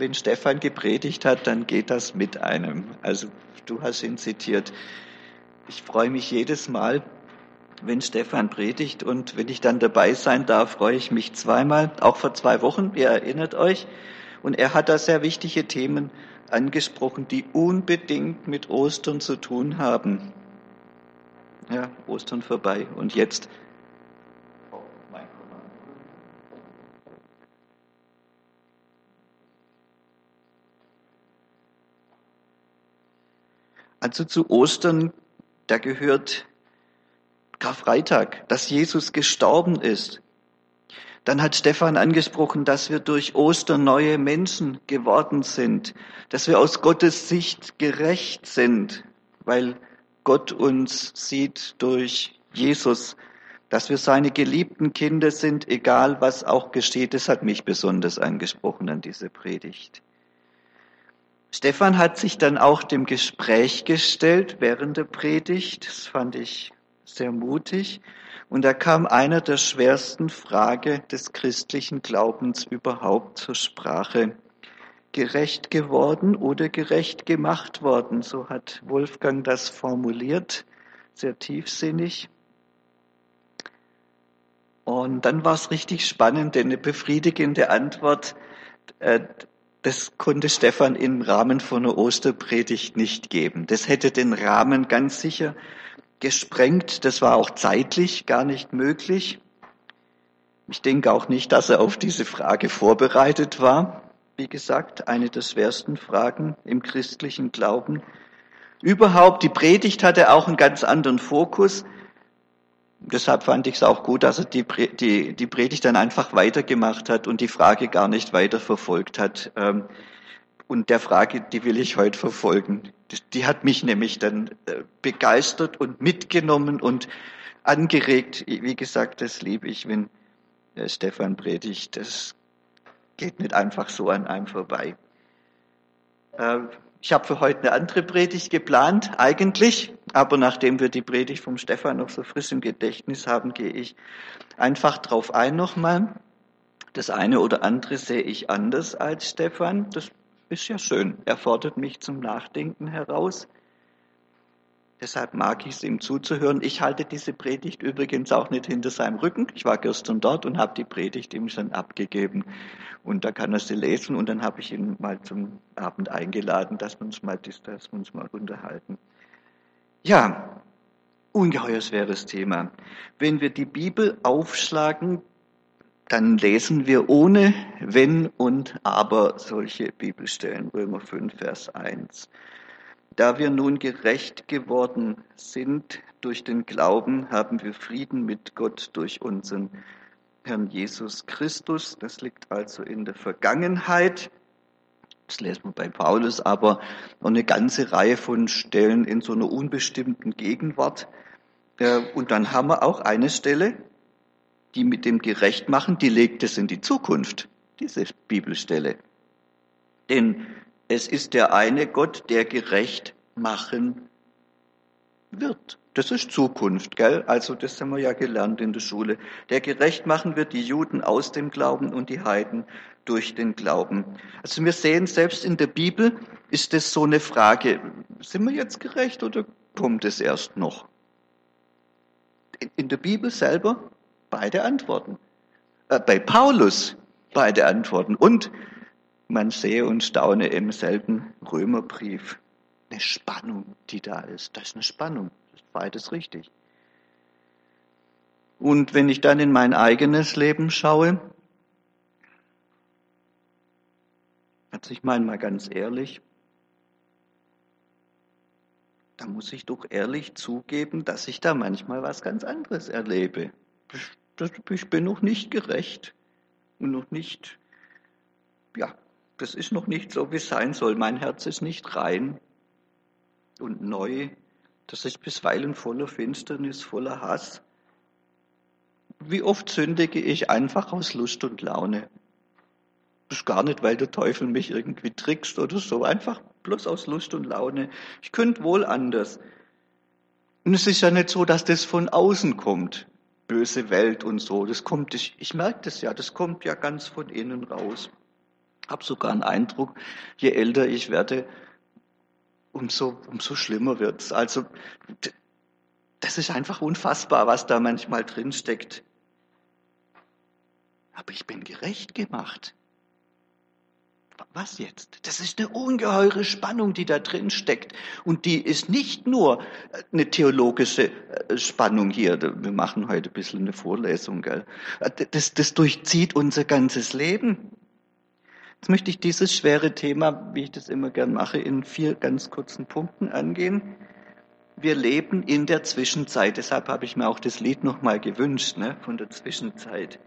wenn Stefan gepredigt hat, dann geht das mit einem. Also du hast ihn zitiert. Ich freue mich jedes Mal, wenn Stefan predigt und wenn ich dann dabei sein darf, freue ich mich zweimal, auch vor zwei Wochen, ihr erinnert euch. Und er hat da sehr wichtige Themen angesprochen, die unbedingt mit Ostern zu tun haben. Ja, Ostern vorbei. Und jetzt Also zu Ostern, da gehört Karfreitag, dass Jesus gestorben ist. Dann hat Stefan angesprochen, dass wir durch Ostern neue Menschen geworden sind, dass wir aus Gottes Sicht gerecht sind, weil Gott uns sieht durch Jesus, dass wir seine geliebten Kinder sind, egal was auch geschieht. Das hat mich besonders angesprochen an diese Predigt. Stefan hat sich dann auch dem Gespräch gestellt während der Predigt. Das fand ich sehr mutig. Und da kam einer der schwersten Frage des christlichen Glaubens überhaupt zur Sprache. Gerecht geworden oder gerecht gemacht worden, so hat Wolfgang das formuliert, sehr tiefsinnig. Und dann war es richtig spannend, denn eine befriedigende Antwort, äh, das konnte Stefan im Rahmen von einer Osterpredigt nicht geben. Das hätte den Rahmen ganz sicher gesprengt. Das war auch zeitlich gar nicht möglich. Ich denke auch nicht, dass er auf diese Frage vorbereitet war. Wie gesagt, eine der schwersten Fragen im christlichen Glauben. Überhaupt, die Predigt hatte auch einen ganz anderen Fokus. Deshalb fand ich es auch gut, dass er die, die, die Predigt dann einfach weitergemacht hat und die Frage gar nicht weiter verfolgt hat. Ähm, und der Frage, die will ich heute verfolgen. Die hat mich nämlich dann äh, begeistert und mitgenommen und angeregt. Wie gesagt, das liebe ich, wenn äh, Stefan predigt. Das geht nicht einfach so an einem vorbei. Ich habe für heute eine andere Predigt geplant, eigentlich, aber nachdem wir die Predigt vom Stefan noch so frisch im Gedächtnis haben, gehe ich einfach drauf ein nochmal. Das eine oder andere sehe ich anders als Stefan. Das ist ja schön. Er fordert mich zum Nachdenken heraus. Deshalb mag ich es ihm zuzuhören. Ich halte diese Predigt übrigens auch nicht hinter seinem Rücken. Ich war gestern dort und habe die Predigt ihm schon abgegeben. Und da kann er sie lesen und dann habe ich ihn mal zum Abend eingeladen, dass wir uns mal, dass wir uns mal unterhalten. Ja, ungeheuer schweres Thema. Wenn wir die Bibel aufschlagen, dann lesen wir ohne Wenn und Aber solche Bibelstellen, Römer 5, Vers 1. Da wir nun gerecht geworden sind durch den Glauben, haben wir Frieden mit Gott durch unseren Herrn Jesus Christus. Das liegt also in der Vergangenheit. Das lesen wir bei Paulus, aber noch eine ganze Reihe von Stellen in so einer unbestimmten Gegenwart. Äh, und dann haben wir auch eine Stelle, die mit dem gerecht machen, die legt es in die Zukunft, diese Bibelstelle. Denn es ist der eine Gott, der gerecht machen wird. Das ist Zukunft, gell? Also das haben wir ja gelernt in der Schule. Der gerecht machen wird die Juden aus dem Glauben und die Heiden durch den Glauben. Also wir sehen, selbst in der Bibel ist es so eine Frage, sind wir jetzt gerecht oder kommt es erst noch? In der Bibel selber Beide Antworten. Äh, bei Paulus beide Antworten. Und man sehe und staune im selben Römerbrief. Eine Spannung, die da ist. Das ist eine Spannung. Das ist beides richtig. Und wenn ich dann in mein eigenes Leben schaue, also ich meine mal ganz ehrlich, da muss ich doch ehrlich zugeben, dass ich da manchmal was ganz anderes erlebe ich bin noch nicht gerecht und noch nicht, ja, das ist noch nicht so, wie es sein soll. Mein Herz ist nicht rein und neu. Das ist bisweilen voller Finsternis, voller Hass. Wie oft sündige ich einfach aus Lust und Laune? Das ist gar nicht, weil der Teufel mich irgendwie trickst oder so, einfach bloß aus Lust und Laune. Ich könnte wohl anders. Und es ist ja nicht so, dass das von außen kommt böse Welt und so. Das kommt, ich, ich merke das ja, das kommt ja ganz von innen raus. Habe sogar einen Eindruck, je älter ich werde, umso, umso schlimmer wird's. Also das ist einfach unfassbar, was da manchmal drinsteckt. Aber ich bin gerecht gemacht. Was jetzt? Das ist eine ungeheure Spannung, die da drin steckt. Und die ist nicht nur äh, eine theologische äh, Spannung hier. Wir machen heute ein bisschen eine Vorlesung. Gell? Äh, das, das durchzieht unser ganzes Leben. Jetzt möchte ich dieses schwere Thema, wie ich das immer gern mache, in vier ganz kurzen Punkten angehen. Wir leben in der Zwischenzeit. Deshalb habe ich mir auch das Lied nochmal gewünscht, ne, von der Zwischenzeit.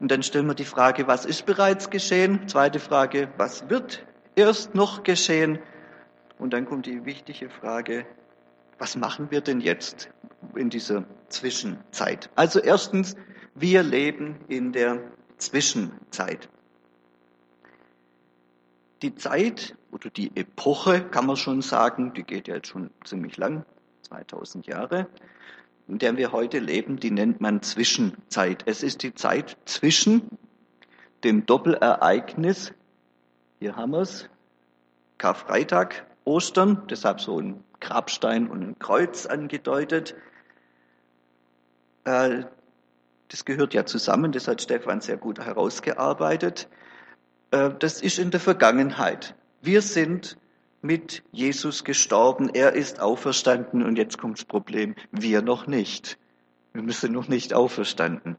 Und dann stellen wir die Frage, was ist bereits geschehen? Zweite Frage, was wird erst noch geschehen? Und dann kommt die wichtige Frage, was machen wir denn jetzt in dieser Zwischenzeit? Also erstens, wir leben in der Zwischenzeit. Die Zeit oder die Epoche, kann man schon sagen, die geht ja jetzt schon ziemlich lang, 2000 Jahre in der wir heute leben, die nennt man Zwischenzeit. Es ist die Zeit zwischen dem Doppelereignis, hier haben wir es, Karfreitag, Ostern, deshalb so ein Grabstein und ein Kreuz angedeutet. Äh, das gehört ja zusammen, das hat Stefan sehr gut herausgearbeitet. Äh, das ist in der Vergangenheit. Wir sind mit Jesus gestorben, er ist auferstanden und jetzt kommt das Problem, wir noch nicht. Wir müssen noch nicht auferstanden.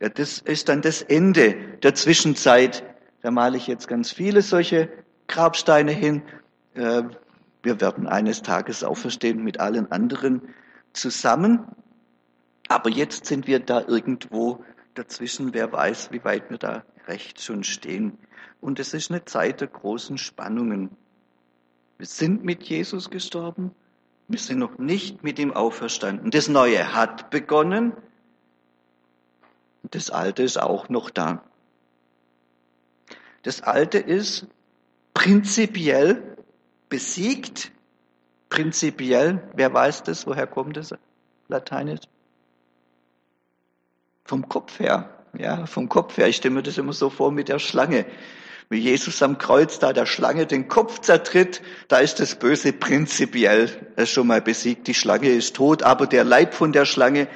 Ja, das ist dann das Ende der Zwischenzeit. Da male ich jetzt ganz viele solche Grabsteine hin. Äh, wir werden eines Tages auferstehen mit allen anderen zusammen. Aber jetzt sind wir da irgendwo dazwischen. Wer weiß, wie weit wir da recht schon stehen. Und es ist eine Zeit der großen Spannungen. Wir sind mit Jesus gestorben, wir sind noch nicht mit ihm auferstanden. Das Neue hat begonnen, das Alte ist auch noch da. Das Alte ist prinzipiell besiegt, prinzipiell, wer weiß das, woher kommt das Lateinisch? Vom Kopf her, ja, vom Kopf her. Ich stelle mir das immer so vor mit der Schlange wie Jesus am Kreuz da der Schlange den Kopf zertritt, da ist das Böse prinzipiell schon mal besiegt. Die Schlange ist tot, aber der Leib von der Schlange,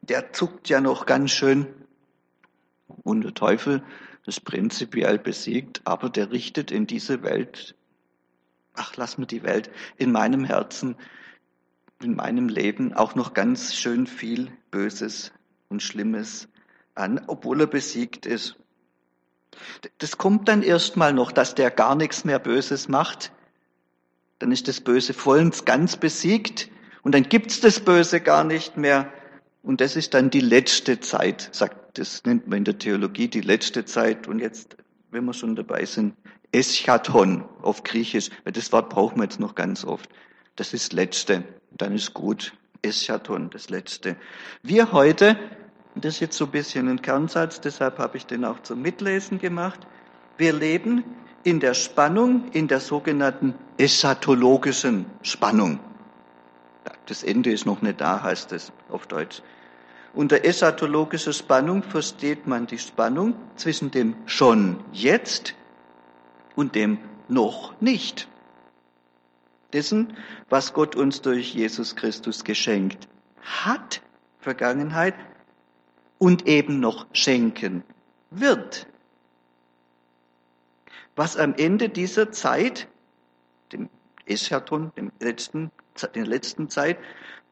der zuckt ja noch ganz schön. Und der Teufel ist prinzipiell besiegt, aber der richtet in diese Welt, ach, lass mir die Welt, in meinem Herzen, in meinem Leben auch noch ganz schön viel Böses und Schlimmes an, obwohl er besiegt ist. Das kommt dann erstmal noch, dass der gar nichts mehr Böses macht. Dann ist das Böse vollends ganz besiegt und dann gibt's das Böse gar nicht mehr. Und das ist dann die letzte Zeit, sagt, das nennt man in der Theologie die letzte Zeit. Und jetzt, wenn wir schon dabei sind, Eschaton auf Griechisch, weil das Wort brauchen wir jetzt noch ganz oft. Das ist letzte. Dann ist gut. Eschaton, das letzte. Wir heute das ist jetzt so ein bisschen ein Kernsatz, deshalb habe ich den auch zum Mitlesen gemacht. Wir leben in der Spannung, in der sogenannten eschatologischen Spannung. Das Ende ist noch nicht da, heißt es auf Deutsch. Unter eschatologischer Spannung versteht man die Spannung zwischen dem schon jetzt und dem noch nicht. Dessen, was Gott uns durch Jesus Christus geschenkt hat, Vergangenheit, und eben noch schenken wird. Was am Ende dieser Zeit, dem Eschaton, dem letzten, der letzten Zeit,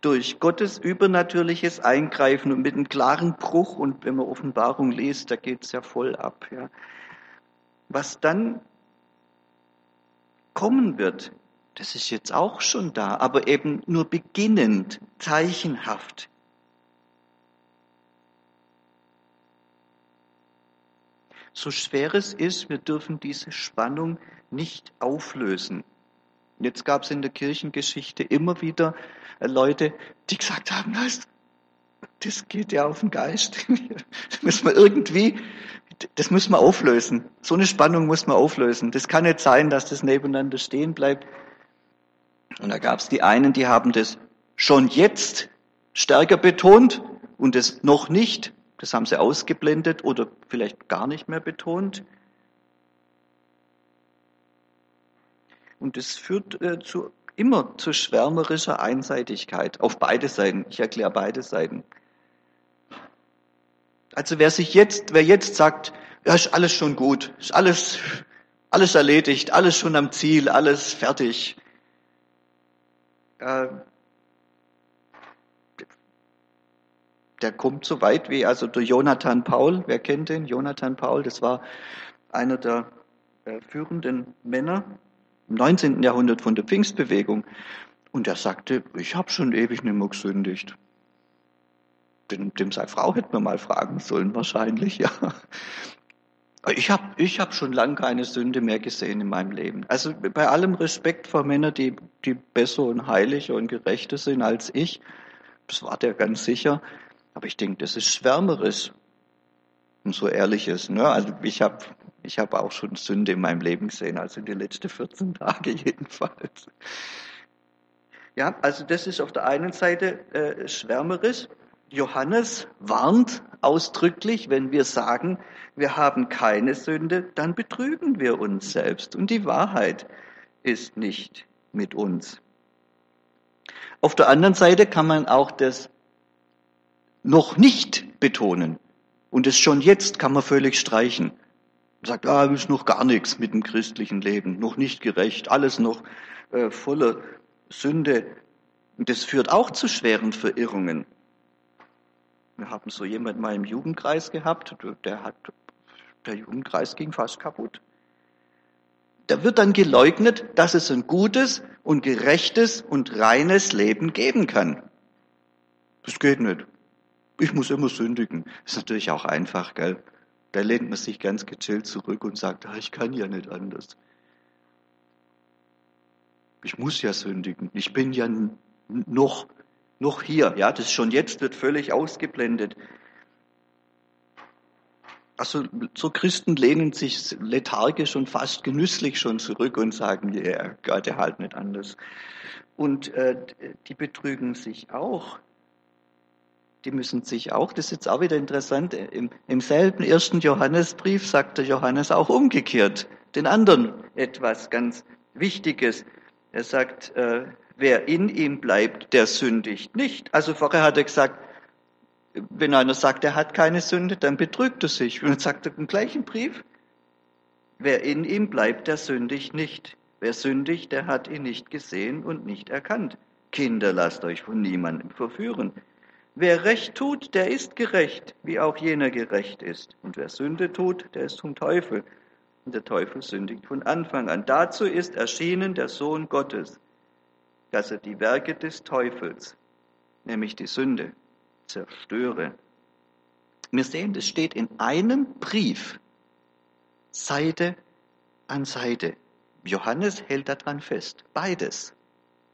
durch Gottes übernatürliches Eingreifen und mit einem klaren Bruch, und wenn man Offenbarung liest, da geht es ja voll ab, ja. Was dann kommen wird, das ist jetzt auch schon da, aber eben nur beginnend, zeichenhaft. So schwer es ist, wir dürfen diese Spannung nicht auflösen. Jetzt gab es in der Kirchengeschichte immer wieder äh, Leute, die gesagt haben, das geht ja auf den Geist. Das müssen wir irgendwie, das müssen wir auflösen. So eine Spannung muss man auflösen. Das kann nicht sein, dass das nebeneinander stehen bleibt. Und da gab es die einen, die haben das schon jetzt stärker betont und es noch nicht. Das haben sie ausgeblendet oder vielleicht gar nicht mehr betont. Und es führt äh, zu, immer zu schwärmerischer Einseitigkeit auf beide Seiten. Ich erkläre beide Seiten. Also wer sich jetzt, wer jetzt sagt, ja, ist alles schon gut, ist alles, alles erledigt, alles schon am Ziel, alles fertig. Äh, der kommt so weit wie also der Jonathan Paul. Wer kennt den? Jonathan Paul, das war einer der äh, führenden Männer im 19. Jahrhundert von der Pfingstbewegung. Und er sagte, ich habe schon ewig nicht mehr gesündigt. Dem, dem seine Frau hätte man mal fragen sollen, wahrscheinlich, ja. Ich habe ich hab schon lange keine Sünde mehr gesehen in meinem Leben. Also bei allem Respekt vor Männern, die, die besser und heiliger und gerechter sind als ich, das war der ganz sicher. Aber ich denke, das ist schwärmerisch und so ehrliches. Ne? Also ich habe ich hab auch schon Sünde in meinem Leben gesehen, also in den letzten 14 Tage jedenfalls. Ja, also das ist auf der einen Seite äh, schwärmerisch. Johannes warnt ausdrücklich, wenn wir sagen, wir haben keine Sünde, dann betrügen wir uns selbst und die Wahrheit ist nicht mit uns. Auf der anderen Seite kann man auch das noch nicht betonen und es schon jetzt kann man völlig streichen. Man sagt, ah, ist noch gar nichts mit dem christlichen Leben, noch nicht gerecht, alles noch äh, voller Sünde. Und das führt auch zu schweren Verirrungen. Wir haben so jemand mal im Jugendkreis gehabt, der hat, der Jugendkreis ging fast kaputt. Da wird dann geleugnet, dass es ein gutes und gerechtes und reines Leben geben kann. Das geht nicht. Ich muss immer sündigen. Ist natürlich auch einfach, gell? Da lehnt man sich ganz gechillt zurück und sagt, ah, ich kann ja nicht anders. Ich muss ja sündigen. Ich bin ja noch noch hier. Ja, das schon jetzt wird völlig ausgeblendet. Also so Christen lehnen sich lethargisch und fast genüsslich schon zurück und sagen, ja, yeah, Gott, der halt nicht anders. Und äh, die betrügen sich auch. Die müssen sich auch, das ist jetzt auch wieder interessant, im, im selben ersten Johannesbrief sagt der Johannes auch umgekehrt, den anderen etwas ganz Wichtiges. Er sagt, äh, Wer in ihm bleibt, der sündigt nicht. Also vorher hat er gesagt, wenn einer sagt, er hat keine Sünde, dann betrügt er sich. Und dann sagt er im gleichen Brief, wer in ihm bleibt, der sündigt nicht. Wer sündigt, der hat ihn nicht gesehen und nicht erkannt. Kinder, lasst euch von niemandem verführen. Wer Recht tut, der ist gerecht, wie auch jener gerecht ist. Und wer Sünde tut, der ist vom Teufel. Und der Teufel sündigt von Anfang an. Dazu ist erschienen der Sohn Gottes, dass er die Werke des Teufels, nämlich die Sünde, zerstöre. Wir sehen, das steht in einem Brief, Seite an Seite. Johannes hält daran fest. Beides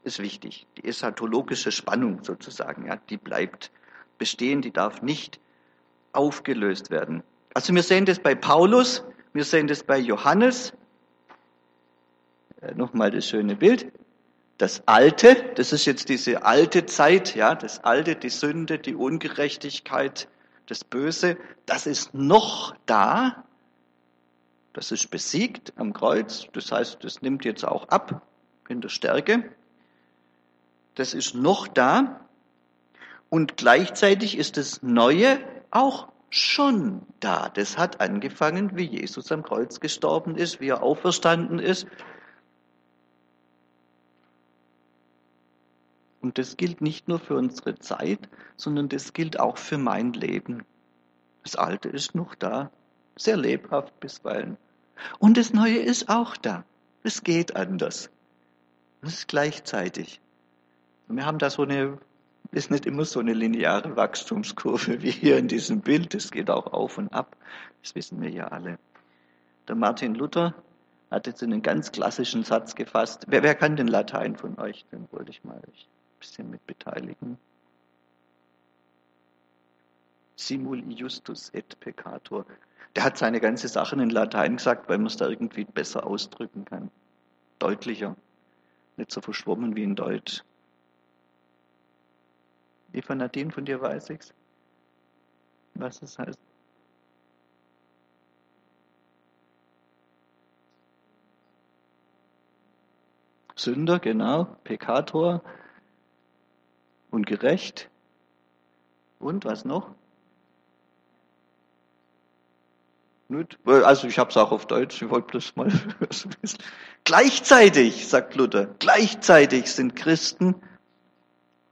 ist wichtig. Die eschatologische Spannung sozusagen, ja, die bleibt bestehen, die darf nicht aufgelöst werden. Also wir sehen das bei Paulus, wir sehen das bei Johannes. Äh, Nochmal das schöne Bild. Das Alte, das ist jetzt diese alte Zeit, ja, das Alte, die Sünde, die Ungerechtigkeit, das Böse, das ist noch da. Das ist besiegt am Kreuz. Das heißt, das nimmt jetzt auch ab in der Stärke. Das ist noch da. Und gleichzeitig ist das Neue auch schon da. Das hat angefangen, wie Jesus am Kreuz gestorben ist, wie er auferstanden ist Und das gilt nicht nur für unsere Zeit, sondern das gilt auch für mein Leben. Das Alte ist noch da, sehr lebhaft bisweilen. Und das Neue ist auch da. Es geht anders. Es ist gleichzeitig. Wir haben da so eine, ist nicht immer so eine lineare Wachstumskurve wie hier in diesem Bild. Es geht auch auf und ab. Das wissen wir ja alle. Der Martin Luther hat jetzt einen ganz klassischen Satz gefasst. Wer, wer kann den Latein von euch? Den wollte ich mal bisschen mit beteiligen. Simul justus et peccator. Der hat seine ganze Sachen in Latein gesagt, weil man es da irgendwie besser ausdrücken kann. Deutlicher. Nicht so verschwommen wie in Deutsch. Eva Nadine, von dir weiß ich's. Was es heißt. Sünder, genau, Pekator und gerecht. Und was noch? Also ich habe es auch auf Deutsch, ich wollte das mal wissen. Gleichzeitig, sagt Luther, gleichzeitig sind Christen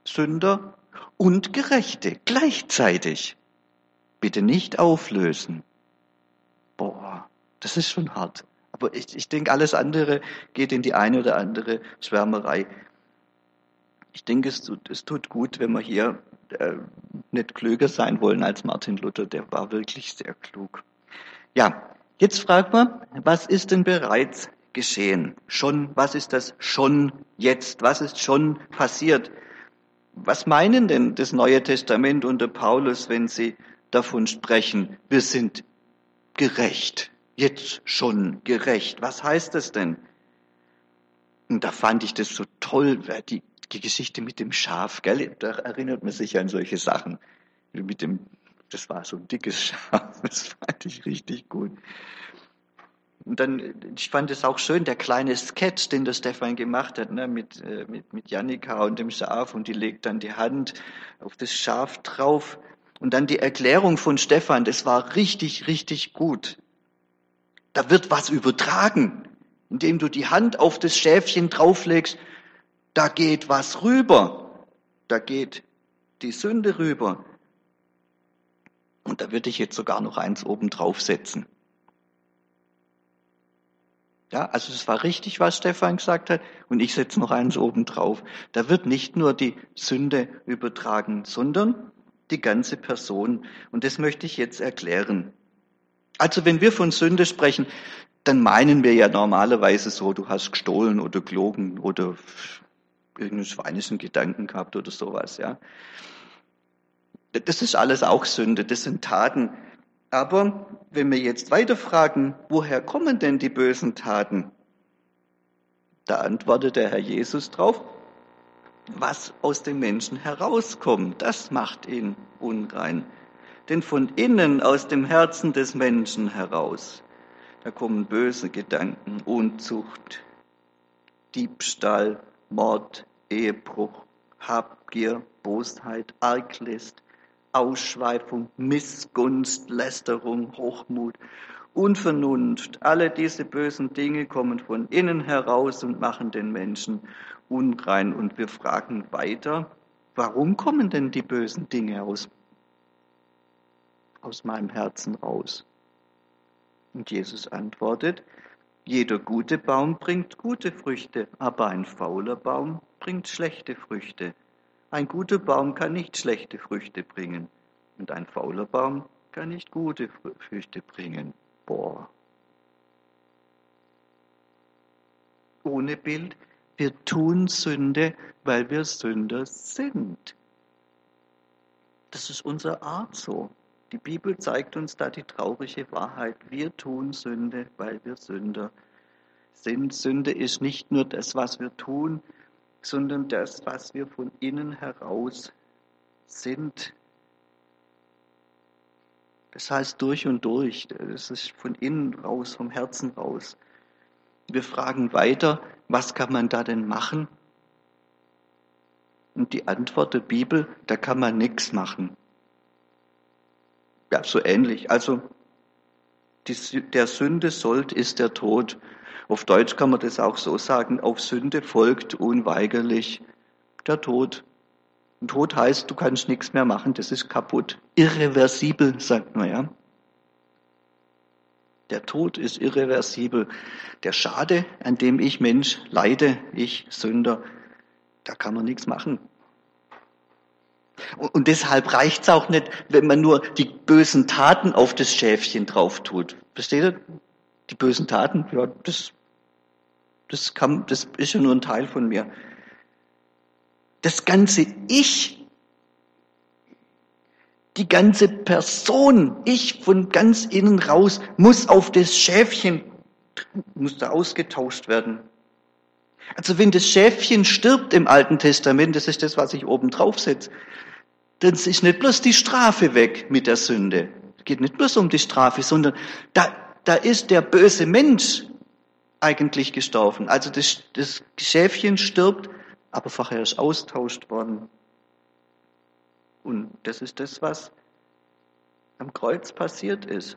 Sünder und Gerechte. Gleichzeitig. Bitte nicht auflösen. Boah, das ist schon hart. Aber ich, ich denke, alles andere geht in die eine oder andere Schwärmerei. Ich denke, es tut, es tut gut, wenn wir hier äh, nicht klüger sein wollen als Martin Luther. Der war wirklich sehr klug. Ja, jetzt fragt man, was ist denn bereits geschehen? Schon, was ist das schon jetzt? Was ist schon passiert? Was meinen denn das Neue Testament und der Paulus, wenn sie davon sprechen, wir sind gerecht, jetzt schon gerecht? Was heißt das denn? Und da fand ich das so toll, die, die Geschichte mit dem Schaf, gell? Da erinnert man sich an solche Sachen, mit dem das war so ein dickes Schaf, das fand ich richtig gut. Und dann, ich fand es auch schön, der kleine Sketch, den der Stefan gemacht hat, ne, mit, äh, mit, mit Janika und dem Schaf und die legt dann die Hand auf das Schaf drauf. Und dann die Erklärung von Stefan, das war richtig, richtig gut. Da wird was übertragen, indem du die Hand auf das Schäfchen drauflegst, da geht was rüber. Da geht die Sünde rüber. Und da würde ich jetzt sogar noch eins oben draufsetzen. Ja, also es war richtig, was Stefan gesagt hat, und ich setze noch eins oben drauf. Da wird nicht nur die Sünde übertragen, sondern die ganze Person. Und das möchte ich jetzt erklären. Also wenn wir von Sünde sprechen, dann meinen wir ja normalerweise so, du hast gestohlen oder gelogen oder irgendeinen schweinischen Gedanken gehabt oder sowas, ja. Das ist alles auch Sünde, das sind Taten. Aber wenn wir jetzt weiterfragen, woher kommen denn die bösen Taten? Da antwortet der Herr Jesus drauf, was aus dem Menschen herauskommt, das macht ihn unrein. Denn von innen, aus dem Herzen des Menschen heraus, da kommen böse Gedanken, Unzucht, Diebstahl, Mord, Ehebruch, Habgier, Bosheit, Arglist, Ausschweifung, Missgunst, Lästerung, Hochmut, Unvernunft. Alle diese bösen Dinge kommen von innen heraus und machen den Menschen unrein. Und wir fragen weiter, warum kommen denn die bösen Dinge aus, aus meinem Herzen raus? Und Jesus antwortet, jeder gute Baum bringt gute Früchte, aber ein fauler Baum bringt schlechte Früchte. Ein guter Baum kann nicht schlechte Früchte bringen und ein fauler Baum kann nicht gute Früchte bringen. Boah. Ohne Bild, wir tun Sünde, weil wir Sünder sind. Das ist unsere Art so. Die Bibel zeigt uns da die traurige Wahrheit. Wir tun Sünde, weil wir Sünder sind. Sünde ist nicht nur das, was wir tun, sondern das, was wir von innen heraus sind. Das heißt durch und durch. Das ist von innen raus, vom Herzen raus. Wir fragen weiter, was kann man da denn machen? Und die Antwort der Bibel, da kann man nichts machen. Ja, so ähnlich. Also die, der Sünde sollt ist der Tod. Auf Deutsch kann man das auch so sagen, auf Sünde folgt unweigerlich der Tod. Und Tod heißt, du kannst nichts mehr machen, das ist kaputt. Irreversibel, sagt man, ja. Der Tod ist irreversibel. Der Schade, an dem ich Mensch leide, ich Sünder, da kann man nichts machen. Und deshalb reicht's auch nicht, wenn man nur die bösen Taten auf das Schäfchen drauf tut. Versteht ihr? Die bösen Taten, ja, das, das, kann, das ist ja nur ein Teil von mir. Das ganze Ich, die ganze Person, ich von ganz innen raus, muss auf das Schäfchen, muss da ausgetauscht werden. Also wenn das Schäfchen stirbt im Alten Testament, das ist das, was ich oben drauf setze, dann ist nicht bloß die Strafe weg mit der Sünde. Es geht nicht bloß um die Strafe, sondern da, da ist der böse Mensch, eigentlich gestorben. Also das, das Schäfchen stirbt, aber vorher ist austauscht worden. Und das ist das, was am Kreuz passiert ist,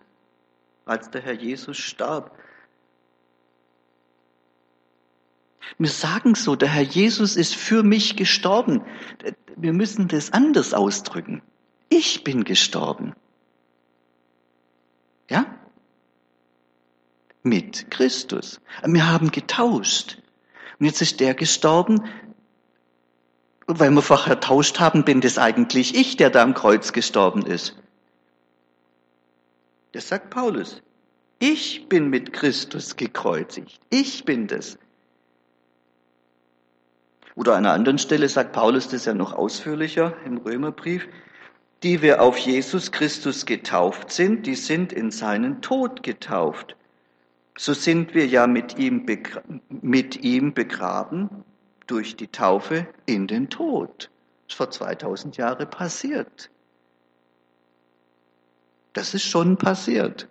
als der Herr Jesus starb. Wir sagen so, der Herr Jesus ist für mich gestorben. Wir müssen das anders ausdrücken. Ich bin gestorben. Ja? Mit Christus. Wir haben getauscht. Und jetzt ist der gestorben. Und weil wir vorher tauscht haben, bin das eigentlich ich, der da am Kreuz gestorben ist. Das sagt Paulus. Ich bin mit Christus gekreuzigt. Ich bin das. Oder an einer anderen Stelle sagt Paulus das ja noch ausführlicher im Römerbrief. Die wir auf Jesus Christus getauft sind, die sind in seinen Tod getauft. So sind wir ja mit ihm, mit ihm begraben durch die Taufe in den Tod. Das ist vor 2000 Jahren passiert. Das ist schon passiert.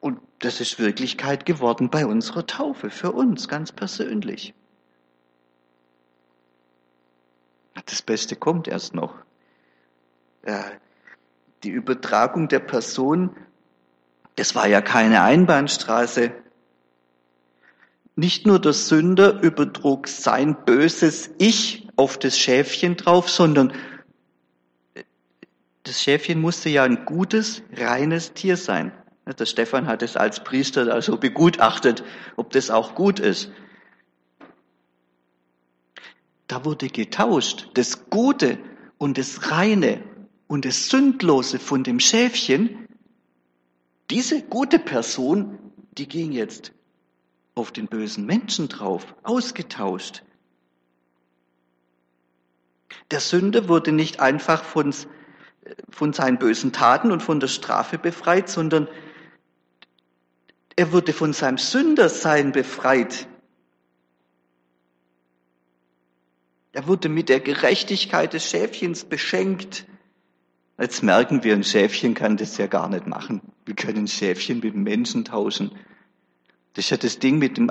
Und das ist Wirklichkeit geworden bei unserer Taufe, für uns ganz persönlich. Das Beste kommt erst noch. Die Übertragung der Person, das war ja keine Einbahnstraße. Nicht nur der Sünder übertrug sein böses Ich auf das Schäfchen drauf, sondern das Schäfchen musste ja ein gutes, reines Tier sein. Der Stefan hat es als Priester also begutachtet, ob das auch gut ist. Da wurde getauscht. Das Gute und das Reine und das Sündlose von dem Schäfchen, diese gute Person, die ging jetzt auf den bösen Menschen drauf, ausgetauscht. Der Sünder wurde nicht einfach von, von seinen bösen Taten und von der Strafe befreit, sondern er wurde von seinem Sündersein befreit. Er wurde mit der Gerechtigkeit des Schäfchens beschenkt. Jetzt merken wir, ein Schäfchen kann das ja gar nicht machen. Wir können Schäfchen mit Menschen tauschen. Das ist ja das Ding mit, dem,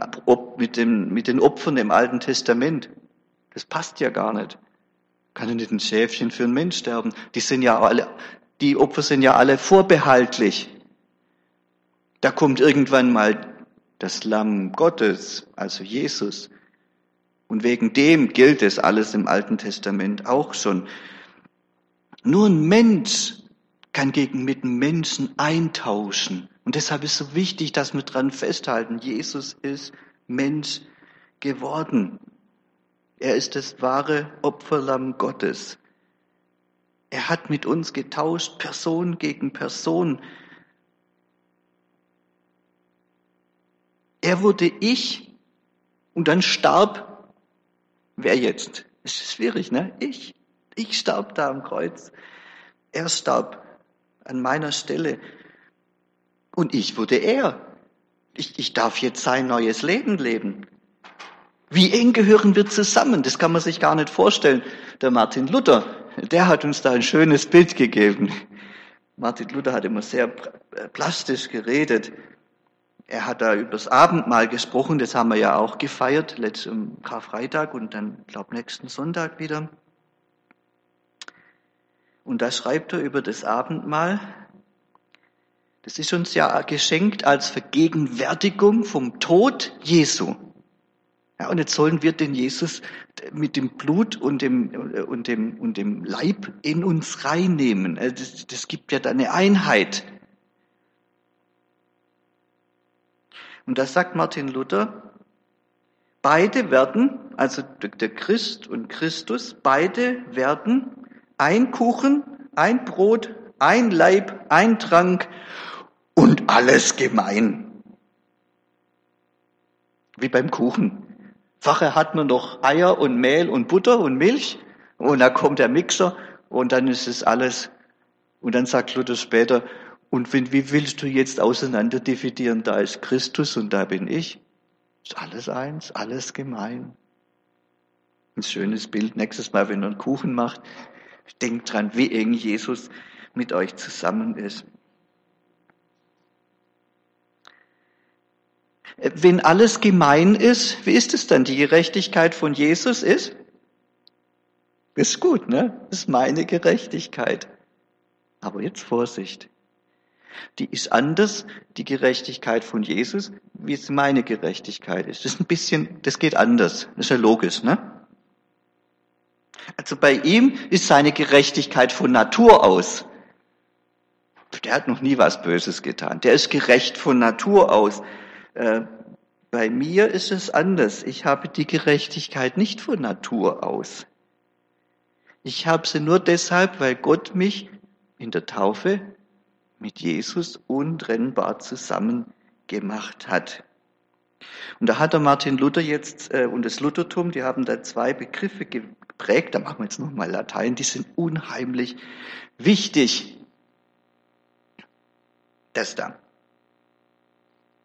mit, dem, mit den Opfern im Alten Testament. Das passt ja gar nicht. Kann ja nicht ein Schäfchen für einen Mensch sterben. Die sind ja alle, die Opfer sind ja alle vorbehaltlich. Da kommt irgendwann mal das Lamm Gottes, also Jesus, und wegen dem gilt es alles im Alten Testament auch schon. Nur ein Mensch kann gegen mit Menschen eintauschen. Und deshalb ist so wichtig, dass wir dran festhalten. Jesus ist Mensch geworden. Er ist das wahre Opferlamm Gottes. Er hat mit uns getauscht, Person gegen Person. Er wurde ich und dann starb Wer jetzt? Das ist schwierig, ne? Ich. Ich starb da am Kreuz. Er starb an meiner Stelle. Und ich wurde er. Ich, ich darf jetzt sein neues Leben leben. Wie eng gehören wir zusammen? Das kann man sich gar nicht vorstellen. Der Martin Luther, der hat uns da ein schönes Bild gegeben. Martin Luther hat immer sehr plastisch geredet. Er hat da übers Abendmahl gesprochen, das haben wir ja auch gefeiert, letzten Karfreitag und dann, glaube nächsten Sonntag wieder. Und da schreibt er über das Abendmahl, das ist uns ja geschenkt als Vergegenwärtigung vom Tod Jesu. Ja, und jetzt sollen wir den Jesus mit dem Blut und dem, und dem, und dem Leib in uns reinnehmen. Also das, das gibt ja da eine Einheit. Und da sagt Martin Luther, beide werden, also der Christ und Christus, beide werden ein Kuchen, ein Brot, ein Leib, ein Trank und alles gemein. Wie beim Kuchen. Vorher hat man noch Eier und Mehl und Butter und Milch und da kommt der Mixer und dann ist es alles. Und dann sagt Luther später, und wenn, wie willst du jetzt auseinander dividieren? Da ist Christus und da bin ich. Ist alles eins, alles gemein. Ein schönes Bild. Nächstes Mal, wenn ihr einen Kuchen macht, denkt dran, wie eng Jesus mit euch zusammen ist. Wenn alles gemein ist, wie ist es dann? Die Gerechtigkeit von Jesus ist? Ist gut, ne? Ist meine Gerechtigkeit. Aber jetzt Vorsicht. Die ist anders, die Gerechtigkeit von Jesus, wie es meine Gerechtigkeit ist. Das ist ein bisschen, das geht anders. Das ist ja logisch, ne? Also bei ihm ist seine Gerechtigkeit von Natur aus. Der hat noch nie was Böses getan. Der ist gerecht von Natur aus. Äh, bei mir ist es anders. Ich habe die Gerechtigkeit nicht von Natur aus. Ich habe sie nur deshalb, weil Gott mich in der Taufe mit Jesus untrennbar zusammen gemacht hat. Und da hat der Martin Luther jetzt äh, und das Luthertum, die haben da zwei Begriffe geprägt, da machen wir jetzt nochmal Latein, die sind unheimlich wichtig. Das da.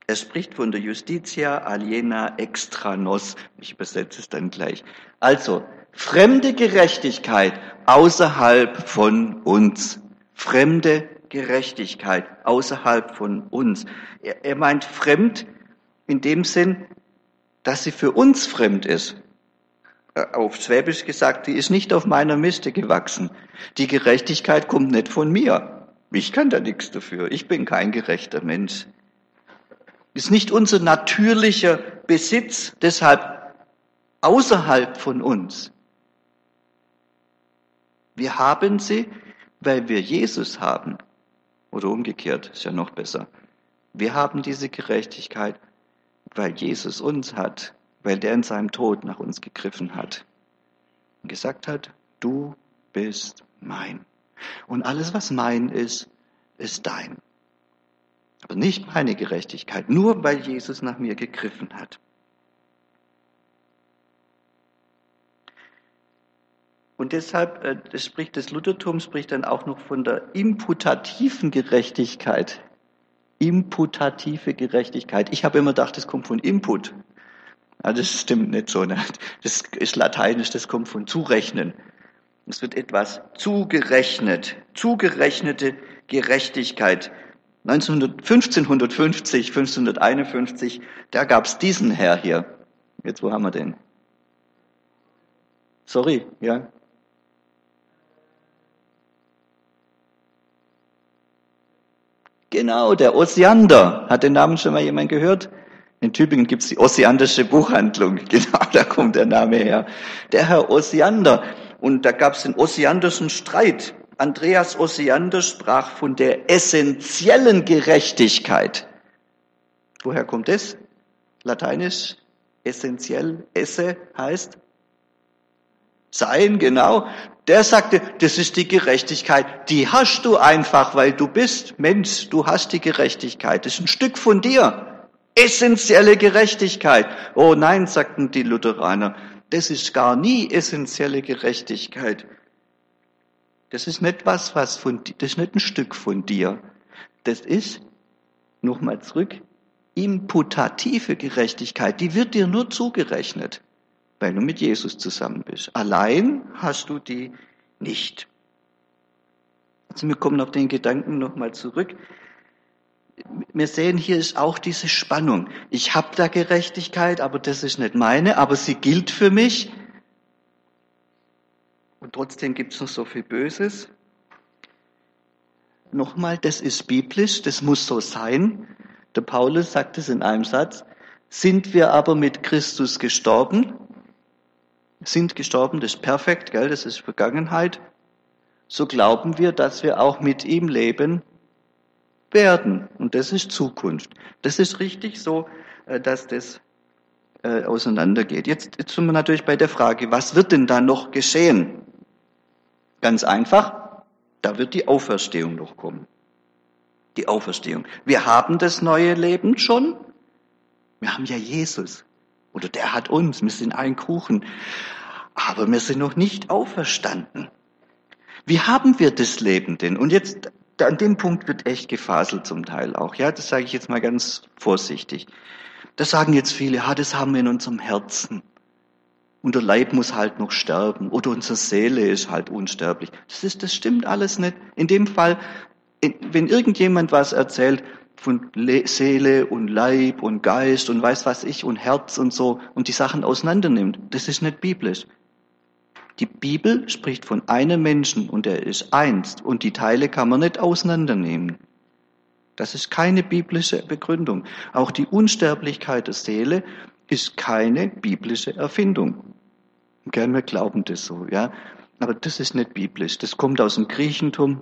Er spricht von der Justitia aliena extra nos. Ich übersetze es dann gleich. Also, fremde Gerechtigkeit außerhalb von uns. Fremde Gerechtigkeit außerhalb von uns. Er, er meint fremd in dem Sinn, dass sie für uns fremd ist. Äh, auf Schwäbisch gesagt, die ist nicht auf meiner Miste gewachsen. Die Gerechtigkeit kommt nicht von mir. Ich kann da nichts dafür. Ich bin kein gerechter Mensch. Ist nicht unser natürlicher Besitz, deshalb außerhalb von uns. Wir haben sie, weil wir Jesus haben. Oder umgekehrt, ist ja noch besser. Wir haben diese Gerechtigkeit, weil Jesus uns hat, weil der in seinem Tod nach uns gegriffen hat und gesagt hat, du bist mein. Und alles, was mein ist, ist dein. Aber nicht meine Gerechtigkeit, nur weil Jesus nach mir gegriffen hat. Und deshalb äh, das spricht das Luthertum spricht dann auch noch von der imputativen Gerechtigkeit. Imputative Gerechtigkeit. Ich habe immer gedacht, das kommt von Input. Ja, das stimmt nicht so. Ne? Das ist lateinisch, das kommt von zurechnen. Es wird etwas zugerechnet, zugerechnete Gerechtigkeit. 1900, 1550, 1551, da gab's diesen Herr hier. Jetzt, wo haben wir den? Sorry, ja. Genau, der Osiander. Hat den Namen schon mal jemand gehört? In Tübingen gibt's die Osiandische Buchhandlung. Genau, da kommt der Name her. Der Herr Osiander. Und da gab's den Osianderschen Streit. Andreas Osiander sprach von der essentiellen Gerechtigkeit. Woher kommt das? Lateinisch essentiell, esse heißt sein, genau. Der sagte, das ist die Gerechtigkeit, die hast du einfach, weil du bist Mensch, du hast die Gerechtigkeit, das ist ein Stück von dir. Essentielle Gerechtigkeit. Oh nein, sagten die Lutheraner, das ist gar nie essentielle Gerechtigkeit. Das ist nicht was, was von, das ist nicht ein Stück von dir. Das ist, nochmal zurück, imputative Gerechtigkeit, die wird dir nur zugerechnet weil du mit Jesus zusammen bist. Allein hast du die nicht. Also wir kommen auf den Gedanken nochmal zurück. Wir sehen, hier ist auch diese Spannung. Ich habe da Gerechtigkeit, aber das ist nicht meine, aber sie gilt für mich. Und trotzdem gibt es noch so viel Böses. Nochmal, das ist biblisch, das muss so sein. Der Paulus sagt es in einem Satz. Sind wir aber mit Christus gestorben, sind gestorben, das ist perfekt, gell, das ist Vergangenheit, so glauben wir, dass wir auch mit ihm leben werden. Und das ist Zukunft. Das ist richtig so, äh, dass das äh, auseinandergeht. Jetzt, jetzt sind wir natürlich bei der Frage, was wird denn da noch geschehen? Ganz einfach, da wird die Auferstehung noch kommen. Die Auferstehung. Wir haben das neue Leben schon. Wir haben ja Jesus. Oder der hat uns, wir sind ein Kuchen. Aber wir sind noch nicht auferstanden. Wie haben wir das Leben denn? Und jetzt, an dem Punkt wird echt gefaselt zum Teil auch. Ja, das sage ich jetzt mal ganz vorsichtig. Da sagen jetzt viele, ja, das haben wir in unserem Herzen. Und der Leib muss halt noch sterben. Oder unsere Seele ist halt unsterblich. Das ist, das stimmt alles nicht. In dem Fall, wenn irgendjemand was erzählt, von Le Seele und Leib und Geist und weiß was ich und Herz und so und die Sachen auseinander nimmt. Das ist nicht biblisch. Die Bibel spricht von einem Menschen und er ist eins und die Teile kann man nicht auseinandernehmen. Das ist keine biblische Begründung. Auch die Unsterblichkeit der Seele ist keine biblische Erfindung. Gern, wir glauben das so, ja. Aber das ist nicht biblisch. Das kommt aus dem Griechentum,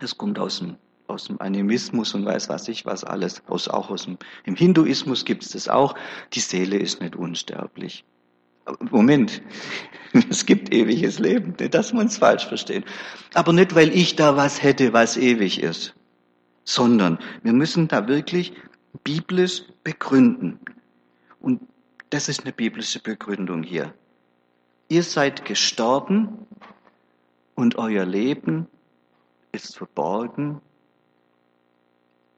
das kommt aus dem, aus dem Animismus und weiß was ich was alles. Aus, auch aus dem, im Hinduismus gibt es das auch. Die Seele ist nicht unsterblich. Moment, es gibt ewiges Leben, nicht, dass wir uns falsch verstehen. Aber nicht, weil ich da was hätte, was ewig ist, sondern wir müssen da wirklich biblisch begründen. Und das ist eine biblische Begründung hier. Ihr seid gestorben und euer Leben ist verborgen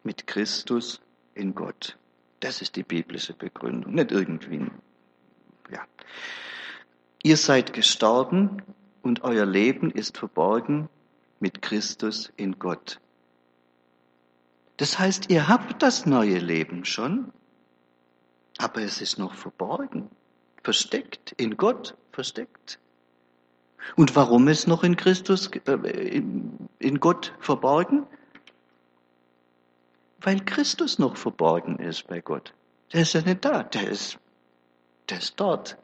mit Christus in Gott. Das ist die biblische Begründung, nicht irgendwie. Ja. Ihr seid gestorben und euer Leben ist verborgen mit Christus in Gott. Das heißt, ihr habt das neue Leben schon, aber es ist noch verborgen, versteckt, in Gott versteckt. Und warum ist noch in Christus, äh, in Gott verborgen? Weil Christus noch verborgen ist bei Gott. Der ist ja nicht da, der ist, der ist dort.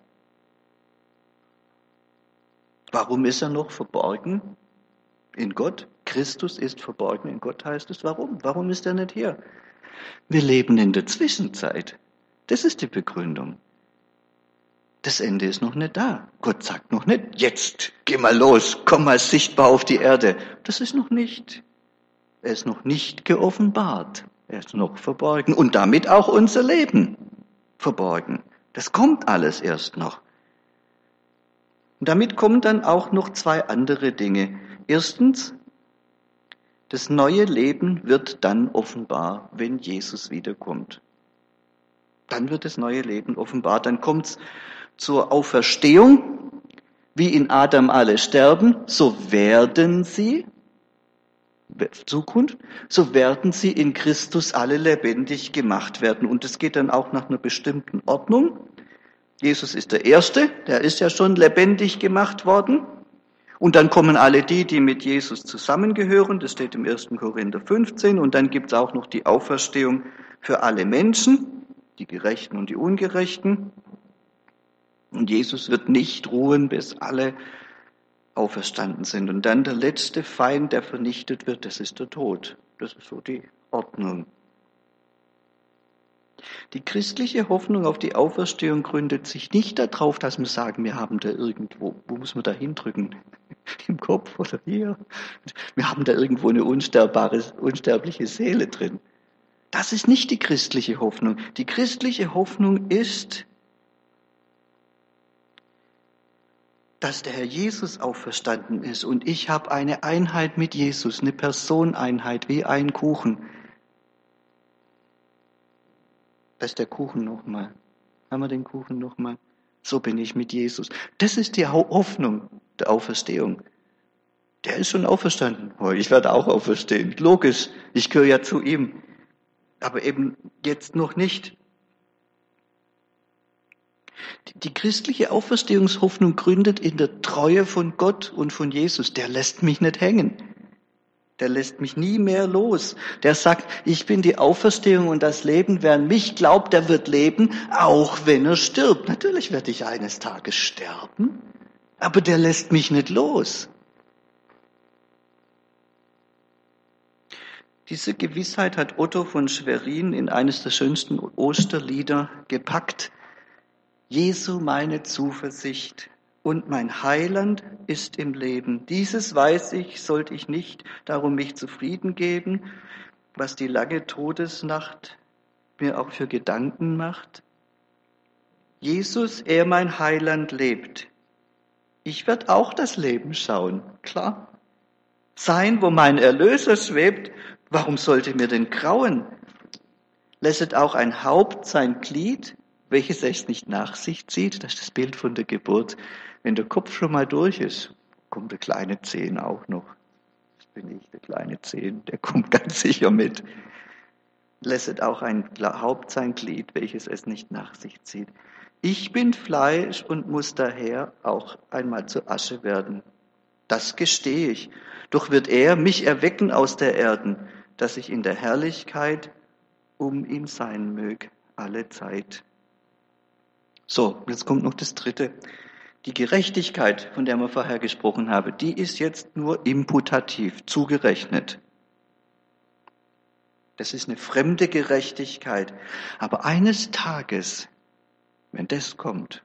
Warum ist er noch verborgen in Gott? Christus ist verborgen in Gott heißt es. Warum? Warum ist er nicht hier? Wir leben in der Zwischenzeit. Das ist die Begründung. Das Ende ist noch nicht da. Gott sagt noch nicht, jetzt geh mal los, komm mal sichtbar auf die Erde. Das ist noch nicht. Er ist noch nicht geoffenbart. Er ist noch verborgen und damit auch unser Leben verborgen. Das kommt alles erst noch. Und damit kommen dann auch noch zwei andere Dinge. Erstens, das neue Leben wird dann offenbar, wenn Jesus wiederkommt. Dann wird das neue Leben offenbar. Dann kommt es zur Auferstehung. Wie in Adam alle sterben, so werden sie, Zukunft, so werden sie in Christus alle lebendig gemacht werden. Und es geht dann auch nach einer bestimmten Ordnung. Jesus ist der Erste, der ist ja schon lebendig gemacht worden. Und dann kommen alle die, die mit Jesus zusammengehören, das steht im 1. Korinther 15. Und dann gibt es auch noch die Auferstehung für alle Menschen, die Gerechten und die Ungerechten. Und Jesus wird nicht ruhen, bis alle auferstanden sind. Und dann der letzte Feind, der vernichtet wird, das ist der Tod. Das ist so die Ordnung. Die christliche Hoffnung auf die Auferstehung gründet sich nicht darauf, dass wir sagen, wir haben da irgendwo, wo muss man da hindrücken? Im Kopf oder hier? Wir haben da irgendwo eine unsterbbare, unsterbliche Seele drin. Das ist nicht die christliche Hoffnung. Die christliche Hoffnung ist, dass der Herr Jesus auferstanden ist und ich habe eine Einheit mit Jesus, eine Personeinheit wie ein Kuchen. Das ist der Kuchen nochmal. Haben wir den Kuchen nochmal? So bin ich mit Jesus. Das ist die Hoffnung der Auferstehung. Der ist schon auferstanden. Oh, ich werde auch auferstehen. Logisch. Ich gehöre ja zu ihm. Aber eben jetzt noch nicht. Die christliche Auferstehungshoffnung gründet in der Treue von Gott und von Jesus. Der lässt mich nicht hängen. Der lässt mich nie mehr los. Der sagt, ich bin die Auferstehung und das Leben. Wer an mich glaubt, der wird leben, auch wenn er stirbt. Natürlich werde ich eines Tages sterben, aber der lässt mich nicht los. Diese Gewissheit hat Otto von Schwerin in eines der schönsten Osterlieder gepackt. Jesu meine Zuversicht und mein Heiland ist im Leben. Dieses weiß ich, sollte ich nicht darum mich zufrieden geben, was die lange Todesnacht mir auch für Gedanken macht. Jesus, er mein Heiland lebt. Ich werde auch das Leben schauen, klar. Sein, wo mein Erlöser schwebt, warum sollte mir denn grauen? Lässet auch ein Haupt sein Glied welches es nicht nach sich zieht. Das ist das Bild von der Geburt. Wenn der Kopf schon mal durch ist, kommt der kleine Zehen auch noch. Das bin ich, der kleine Zehen, der kommt ganz sicher mit. lässet auch ein Haupt sein Glied, welches es nicht nach sich zieht. Ich bin Fleisch und muss daher auch einmal zu Asche werden. Das gestehe ich. Doch wird er mich erwecken aus der Erden, dass ich in der Herrlichkeit um ihn sein mög, alle Zeit. So, jetzt kommt noch das dritte. Die Gerechtigkeit, von der wir vorher gesprochen haben, die ist jetzt nur imputativ zugerechnet. Das ist eine fremde Gerechtigkeit. Aber eines Tages, wenn das kommt,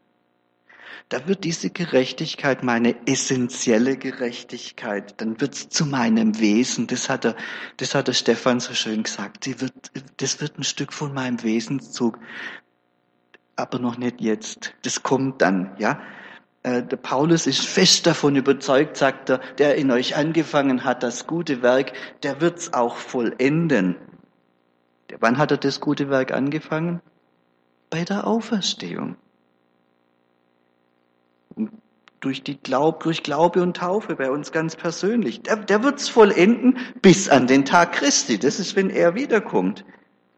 da wird diese Gerechtigkeit meine essentielle Gerechtigkeit, dann wird's zu meinem Wesen. Das hat er, das hat der Stefan so schön gesagt. Sie wird, das wird ein Stück von meinem Wesenszug. Aber noch nicht jetzt. Das kommt dann, ja. Äh, der Paulus ist fest davon überzeugt, sagt er, der in euch angefangen hat, das gute Werk, der wird's auch vollenden. Wann hat er das gute Werk angefangen? Bei der Auferstehung. Und durch, die Glaub, durch Glaube und Taufe bei uns ganz persönlich. Der, der wird's vollenden bis an den Tag Christi. Das ist, wenn er wiederkommt.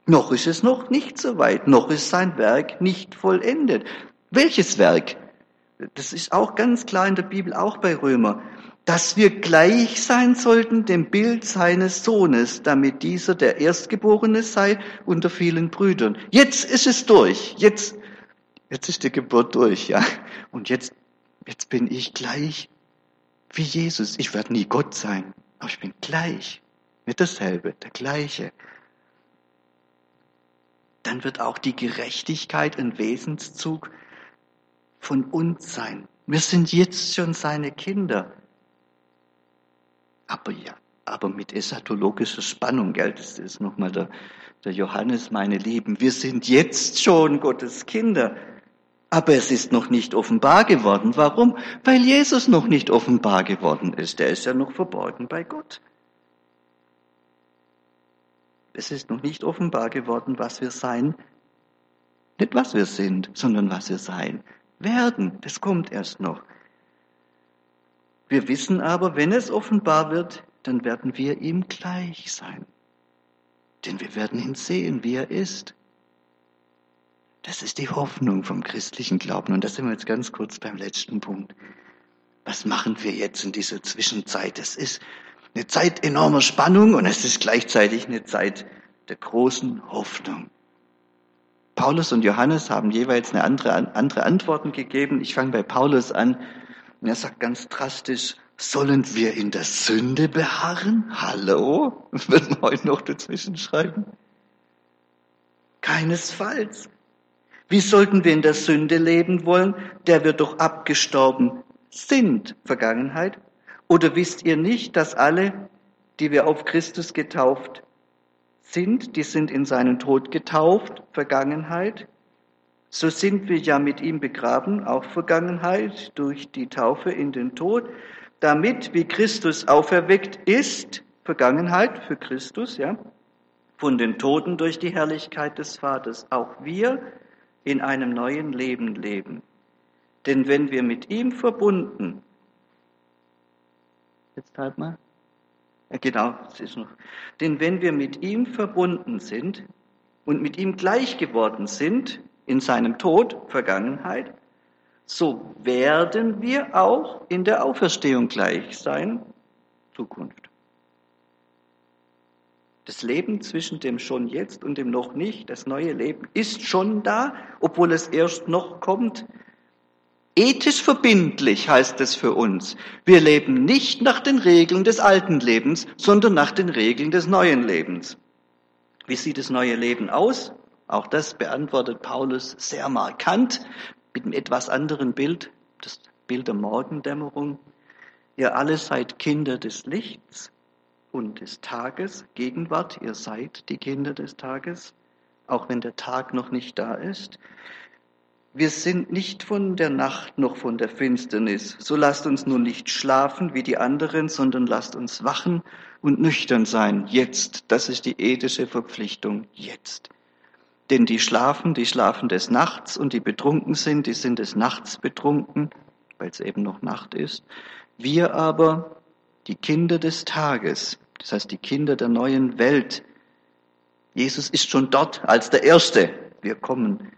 Noch ist es noch nicht so weit. Noch ist sein Werk nicht vollendet. Welches Werk? Das ist auch ganz klar in der Bibel, auch bei Römer dass wir gleich sein sollten dem Bild seines Sohnes, damit dieser der Erstgeborene sei unter vielen Brüdern. Jetzt ist es durch. Jetzt, jetzt ist die Geburt durch, ja. Und jetzt, jetzt bin ich gleich wie Jesus. Ich werde nie Gott sein, aber ich bin gleich. Nicht dasselbe, der gleiche. Dann wird auch die Gerechtigkeit ein Wesenszug von uns sein. Wir sind jetzt schon seine Kinder. Aber ja, aber mit eschatologischer Spannung, gell? Das ist nochmal der, der Johannes, meine Lieben. Wir sind jetzt schon Gottes Kinder. Aber es ist noch nicht offenbar geworden. Warum? Weil Jesus noch nicht offenbar geworden ist. Der ist ja noch verborgen bei Gott. Es ist noch nicht offenbar geworden, was wir sein. Nicht was wir sind, sondern was wir sein werden. Das kommt erst noch. Wir wissen aber, wenn es offenbar wird, dann werden wir ihm gleich sein. Denn wir werden ihn sehen, wie er ist. Das ist die Hoffnung vom christlichen Glauben. Und da sind wir jetzt ganz kurz beim letzten Punkt. Was machen wir jetzt in dieser Zwischenzeit? Es ist eine Zeit enormer Spannung und es ist gleichzeitig eine Zeit der großen Hoffnung. Paulus und Johannes haben jeweils eine andere, andere Antworten gegeben. Ich fange bei Paulus an. Und er sagt ganz drastisch, sollen wir in der Sünde beharren? Hallo? Würden wir heute noch dazwischen schreiben? Keinesfalls. Wie sollten wir in der Sünde leben wollen, der wir doch abgestorben sind, Vergangenheit? Oder wisst ihr nicht, dass alle, die wir auf Christus getauft sind, die sind in seinen Tod getauft, Vergangenheit? So sind wir ja mit ihm begraben, auch Vergangenheit, durch die Taufe in den Tod, damit, wie Christus auferweckt ist, Vergangenheit für Christus, ja, von den Toten durch die Herrlichkeit des Vaters, auch wir in einem neuen Leben leben. Denn wenn wir mit ihm verbunden, jetzt halt mal, ja, genau, es ist noch, denn wenn wir mit ihm verbunden sind und mit ihm gleich geworden sind, in seinem Tod, Vergangenheit, so werden wir auch in der Auferstehung gleich sein, Zukunft. Das Leben zwischen dem schon jetzt und dem noch nicht, das neue Leben ist schon da, obwohl es erst noch kommt. Ethisch verbindlich heißt es für uns. Wir leben nicht nach den Regeln des alten Lebens, sondern nach den Regeln des neuen Lebens. Wie sieht das neue Leben aus? Auch das beantwortet Paulus sehr markant mit einem etwas anderen Bild, das Bild der Morgendämmerung. Ihr alle seid Kinder des Lichts und des Tages, Gegenwart, ihr seid die Kinder des Tages, auch wenn der Tag noch nicht da ist. Wir sind nicht von der Nacht noch von der Finsternis. So lasst uns nur nicht schlafen wie die anderen, sondern lasst uns wachen und nüchtern sein. Jetzt, das ist die ethische Verpflichtung. Jetzt. Denn die schlafen, die schlafen des Nachts und die betrunken sind, die sind des Nachts betrunken, weil es eben noch Nacht ist. Wir aber, die Kinder des Tages, das heißt die Kinder der neuen Welt, Jesus ist schon dort als der Erste. Wir kommen.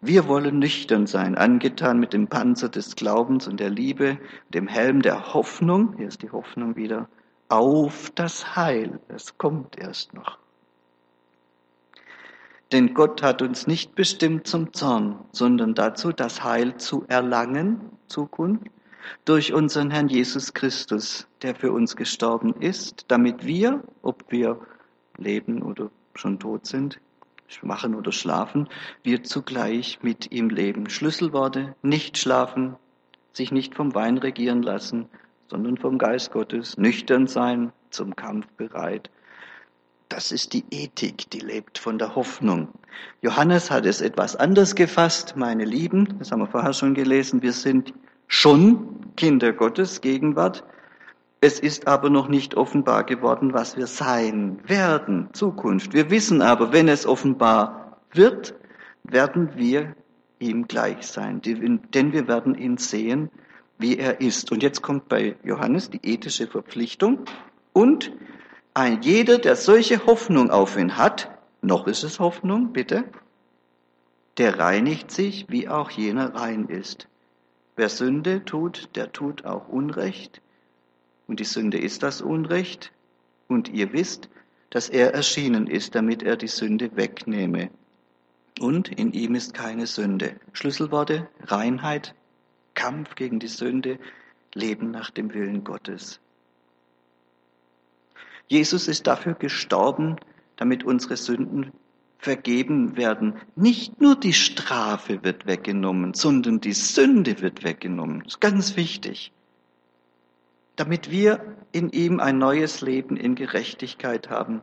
Wir wollen nüchtern sein, angetan mit dem Panzer des Glaubens und der Liebe, dem Helm der Hoffnung, hier ist die Hoffnung wieder, auf das Heil. Es kommt erst noch. Denn Gott hat uns nicht bestimmt zum Zorn, sondern dazu, das Heil zu erlangen, Zukunft, durch unseren Herrn Jesus Christus, der für uns gestorben ist, damit wir, ob wir leben oder schon tot sind, schwachen oder schlafen, wir zugleich mit ihm leben. Schlüsselworte, nicht schlafen, sich nicht vom Wein regieren lassen, sondern vom Geist Gottes, nüchtern sein, zum Kampf bereit. Das ist die Ethik, die lebt von der Hoffnung. Johannes hat es etwas anders gefasst, meine Lieben, das haben wir vorher schon gelesen, wir sind schon Kinder Gottes, Gegenwart. Es ist aber noch nicht offenbar geworden, was wir sein werden, Zukunft. Wir wissen aber, wenn es offenbar wird, werden wir ihm gleich sein, denn wir werden ihn sehen, wie er ist. Und jetzt kommt bei Johannes die ethische Verpflichtung und ein jeder, der solche Hoffnung auf ihn hat, noch ist es Hoffnung, bitte, der reinigt sich, wie auch jener rein ist. Wer Sünde tut, der tut auch Unrecht. Und die Sünde ist das Unrecht. Und ihr wisst, dass er erschienen ist, damit er die Sünde wegnehme. Und in ihm ist keine Sünde. Schlüsselworte, Reinheit, Kampf gegen die Sünde, Leben nach dem Willen Gottes. Jesus ist dafür gestorben, damit unsere Sünden vergeben werden. Nicht nur die Strafe wird weggenommen, sondern die Sünde wird weggenommen. Das ist ganz wichtig. Damit wir in ihm ein neues Leben in Gerechtigkeit haben.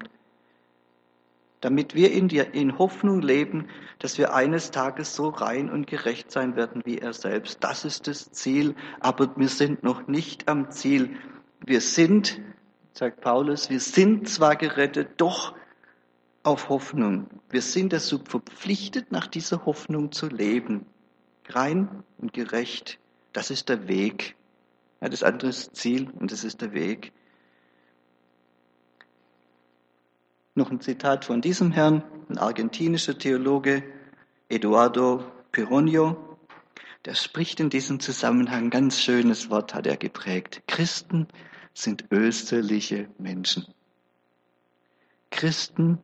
Damit wir in, der, in Hoffnung leben, dass wir eines Tages so rein und gerecht sein werden wie er selbst. Das ist das Ziel, aber wir sind noch nicht am Ziel. Wir sind, sagt Paulus, wir sind zwar gerettet, doch auf Hoffnung. Wir sind dazu verpflichtet, nach dieser Hoffnung zu leben. Rein und gerecht. Das ist der Weg. Ja, das andere ist Ziel und das ist der Weg. Noch ein Zitat von diesem Herrn, ein argentinischer Theologe, Eduardo Pironio. Der spricht in diesem Zusammenhang ganz schönes Wort, hat er geprägt. Christen sind österliche Menschen. Christen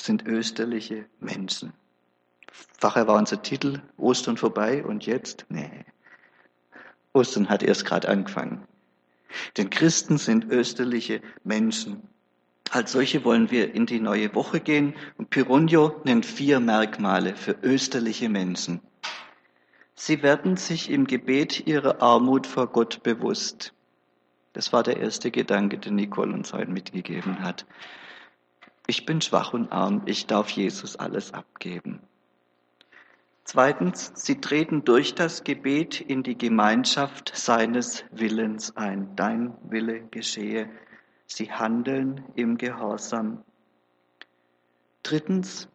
sind österliche Menschen. Vorher war unser Titel Ostern vorbei und jetzt? Nee. Ostern hat erst gerade angefangen. Denn Christen sind österliche Menschen. Als solche wollen wir in die neue Woche gehen und Pironio nennt vier Merkmale für österliche Menschen. Sie werden sich im Gebet ihrer Armut vor Gott bewusst. Das war der erste Gedanke, den Nicole uns heute mitgegeben hat. Ich bin schwach und arm, ich darf Jesus alles abgeben. Zweitens, sie treten durch das Gebet in die Gemeinschaft seines Willens ein. Dein Wille geschehe. Sie handeln im Gehorsam. Drittens,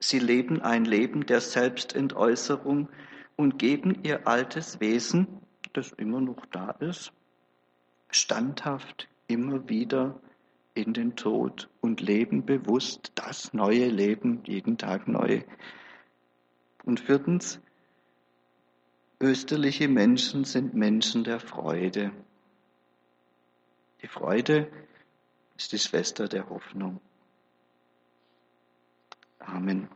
sie leben ein Leben der Selbstentäußerung und geben ihr altes Wesen, das immer noch da ist, standhaft immer wieder in den Tod und leben bewusst das neue Leben jeden Tag neu. Und viertens, österliche Menschen sind Menschen der Freude. Die Freude ist die Schwester der Hoffnung. Amen.